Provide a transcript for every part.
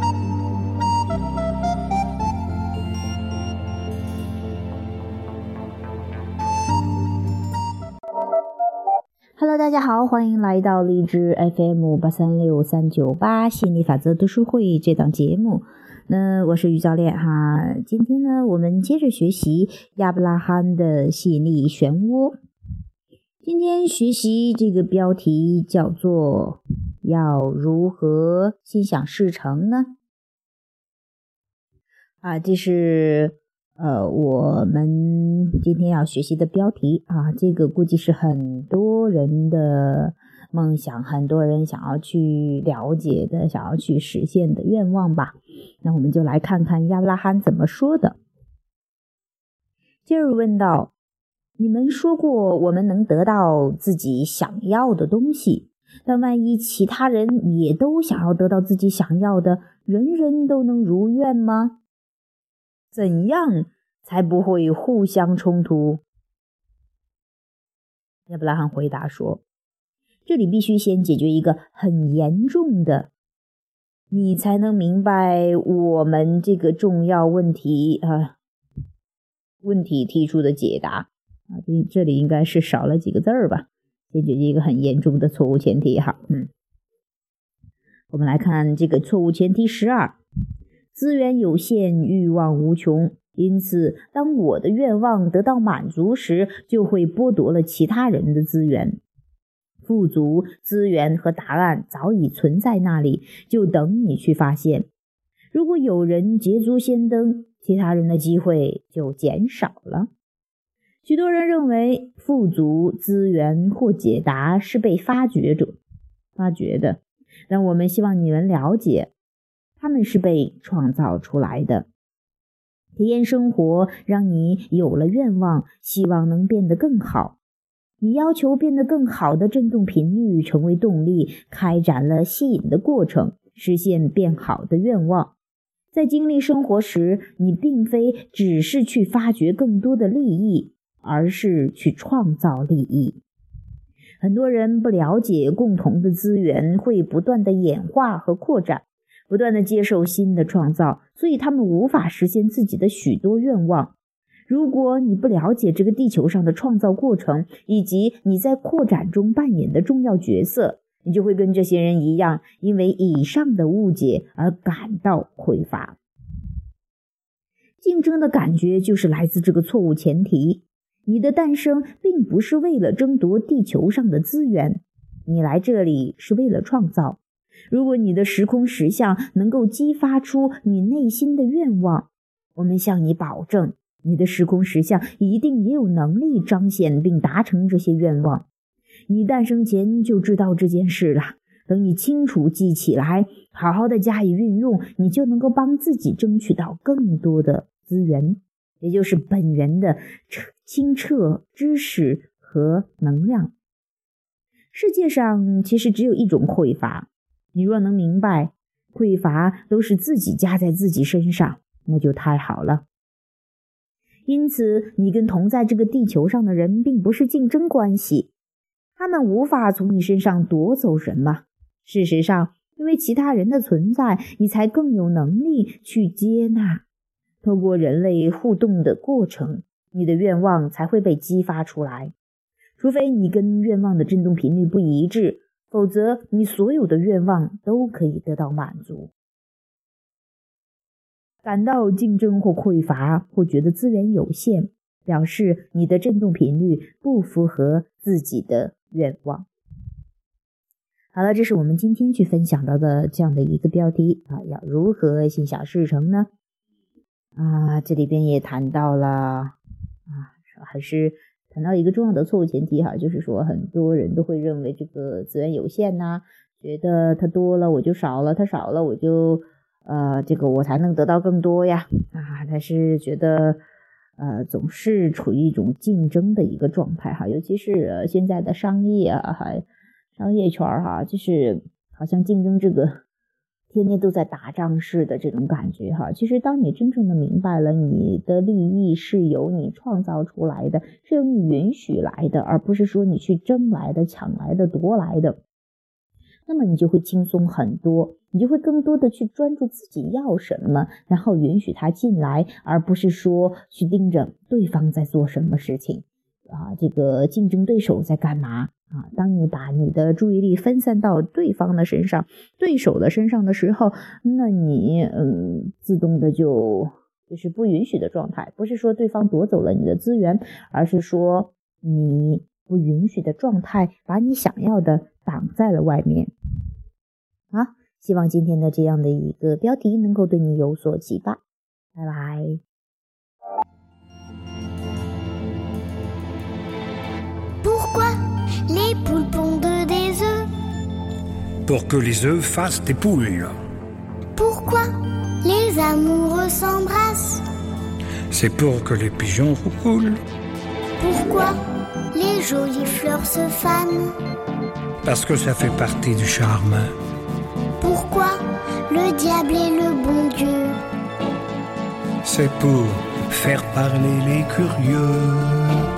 Hello，大家好，欢迎来到荔枝 FM 八三六三九八吸引力法则读书会这档节目。那我是于教练哈，今天呢，我们接着学习亚伯拉罕的吸引力漩涡。今天学习这个标题叫做“要如何心想事成呢？”啊，这是。呃，我们今天要学习的标题啊，这个估计是很多人的梦想，很多人想要去了解的，想要去实现的愿望吧。那我们就来看看亚伯拉罕怎么说的。接着问道：“你们说过我们能得到自己想要的东西，但万一其他人也都想要得到自己想要的，人人都能如愿吗？”怎样才不会互相冲突？亚伯拉罕回答说：“这里必须先解决一个很严重的，你才能明白我们这个重要问题啊。问题提出的解答啊，这这里应该是少了几个字儿吧？先解决一个很严重的错误前提哈。嗯，我们来看这个错误前提十二。”资源有限，欲望无穷，因此，当我的愿望得到满足时，就会剥夺了其他人的资源。富足、资源和答案早已存在那里，就等你去发现。如果有人捷足先登，其他人的机会就减少了。许多人认为富足、资源或解答是被发掘者发掘的，但我们希望你们了解。他们是被创造出来的。体验生活让你有了愿望，希望能变得更好。你要求变得更好的振动频率成为动力，开展了吸引的过程，实现变好的愿望。在经历生活时，你并非只是去发掘更多的利益，而是去创造利益。很多人不了解，共同的资源会不断的演化和扩展。不断的接受新的创造，所以他们无法实现自己的许多愿望。如果你不了解这个地球上的创造过程，以及你在扩展中扮演的重要角色，你就会跟这些人一样，因为以上的误解而感到匮乏。竞争的感觉就是来自这个错误前提：你的诞生并不是为了争夺地球上的资源，你来这里是为了创造。如果你的时空实相能够激发出你内心的愿望，我们向你保证，你的时空实相一定也有能力彰显并达成这些愿望。你诞生前就知道这件事了。等你清楚记起来，好好的加以运用，你就能够帮自己争取到更多的资源，也就是本源的清澈知识和能量。世界上其实只有一种匮乏。你若能明白，匮乏都是自己加在自己身上，那就太好了。因此，你跟同在这个地球上的人并不是竞争关系，他们无法从你身上夺走什么。事实上，因为其他人的存在，你才更有能力去接纳。透过人类互动的过程，你的愿望才会被激发出来。除非你跟愿望的振动频率不一致。否则，你所有的愿望都可以得到满足。感到竞争或匮乏，或觉得资源有限，表示你的振动频率不符合自己的愿望。好了，这是我们今天去分享到的这样的一个标题啊，要如何心想事成呢？啊，这里边也谈到了，还是。谈到一个重要的错误前提哈，就是说很多人都会认为这个资源有限呐，觉得它多了我就少了，它少了我就呃这个我才能得到更多呀啊，他是觉得呃总是处于一种竞争的一个状态哈，尤其是现在的商业啊，还商业圈哈，就是好像竞争这个。天天都在打仗似的这种感觉哈，其实当你真正的明白了你的利益是由你创造出来的，是由你允许来的，而不是说你去争来的、抢来的、夺来的。那么你就会轻松很多，你就会更多的去专注自己要什么，然后允许他进来，而不是说去盯着对方在做什么事情啊，这个竞争对手在干嘛啊？当你把你的注意力分散到对方的身上、对手的身上的时候，那你嗯，自动的就就是不允许的状态，不是说对方夺走了你的资源，而是说你不允许的状态，把你想要的挡在了外面。好，希望今天的这样的一个标题能够对你有所启发。拜拜。Pourquoi les poules pondent des œufs Pour que les œufs fassent des poules. Pourquoi les amoureux s'embrassent C'est pour que les pigeons roulent. Pourquoi les jolies fleurs se fanent Parce que ça fait partie du charme. Pourquoi le diable est le bon Dieu C'est pour faire parler les curieux.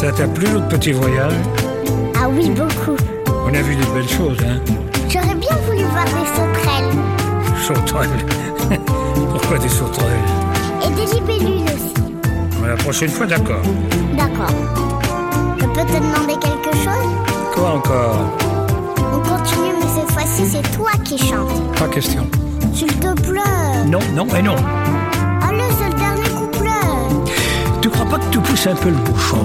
Ça t'a plu notre petit voyage Ah oui, beaucoup. On a vu des belles choses, hein J'aurais bien voulu voir des sauterelles Sauterelles. Pourquoi des sauterelles et des libellules aussi. La prochaine fois, d'accord. D'accord. Je peux te demander quelque chose Quoi encore On continue, mais cette fois-ci, c'est toi qui chantes. Pas question. S'il te plaît. Non, non et non. Allez, c'est le dernier couplet. Tu crois pas que tu pousses un peu le bouchon